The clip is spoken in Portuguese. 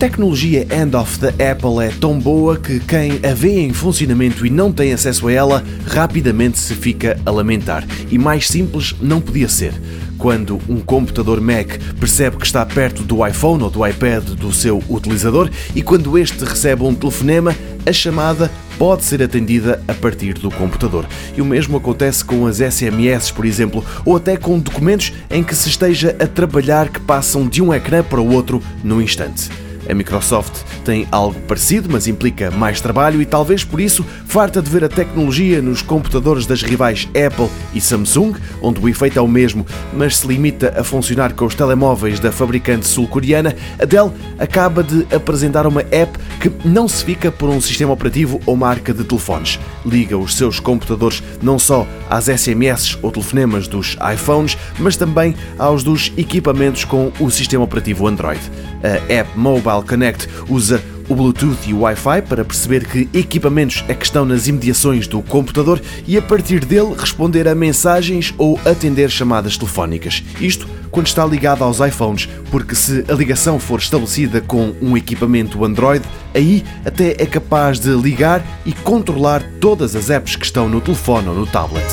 tecnologia End of the Apple é tão boa que quem a vê em funcionamento e não tem acesso a ela rapidamente se fica a lamentar. E mais simples não podia ser. Quando um computador Mac percebe que está perto do iPhone ou do iPad do seu utilizador e quando este recebe um telefonema, a chamada pode ser atendida a partir do computador. E o mesmo acontece com as SMS, por exemplo, ou até com documentos em que se esteja a trabalhar que passam de um ecrã para o outro no instante. A Microsoft tem algo parecido, mas implica mais trabalho e talvez por isso farta de ver a tecnologia nos computadores das rivais Apple e Samsung, onde o efeito é o mesmo, mas se limita a funcionar com os telemóveis da fabricante sul-coreana, a Dell acaba de apresentar uma app que não se fica por um sistema operativo ou marca de telefones. Liga os seus computadores não só às SMS ou telefonemas dos iPhones, mas também aos dos equipamentos com o sistema operativo Android. A app Mobile Connect usa o Bluetooth e o Wi-Fi para perceber que equipamentos é que estão nas imediações do computador e a partir dele responder a mensagens ou atender chamadas telefónicas. Isto quando está ligado aos iPhones, porque se a ligação for estabelecida com um equipamento Android, aí até é capaz de ligar e controlar todas as apps que estão no telefone ou no tablet.